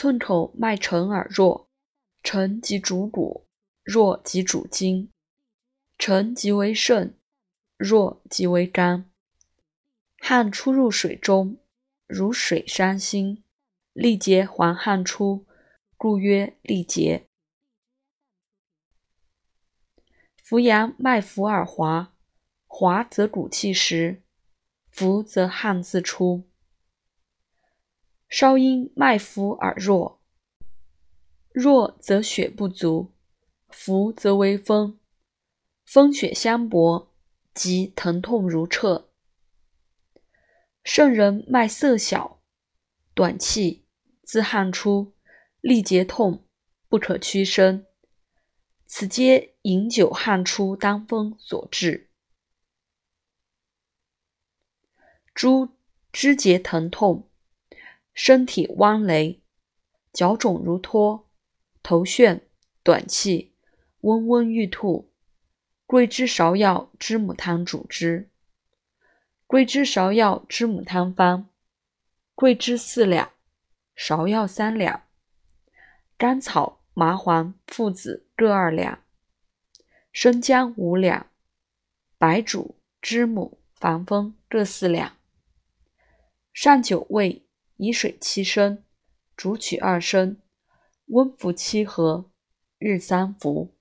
寸口脉沉而弱，沉即主骨，弱即主筋。沉即为肾，弱即为肝。汗出入水中，如水伤心，力竭还汗出，故曰力竭。扶阳脉浮而滑，滑则骨气实，浮则汗自出。稍因脉浮而弱，弱则血不足，浮则为风，风血相搏，即疼痛如彻。圣人脉色小，短气，自汗出，力竭痛，不可屈伸，此皆饮酒汗出当风所致。诸肢节疼痛，身体弯雷，脚肿如脱，头眩，短气，温温欲吐，桂枝芍药知母汤主之。桂枝芍药知母汤方：桂枝四两，芍药三两，甘草、麻黄、附子各二两，生姜五两，白术、知母、防风各四两。上九味，以水七升，煮取二升，温服七合，日三服。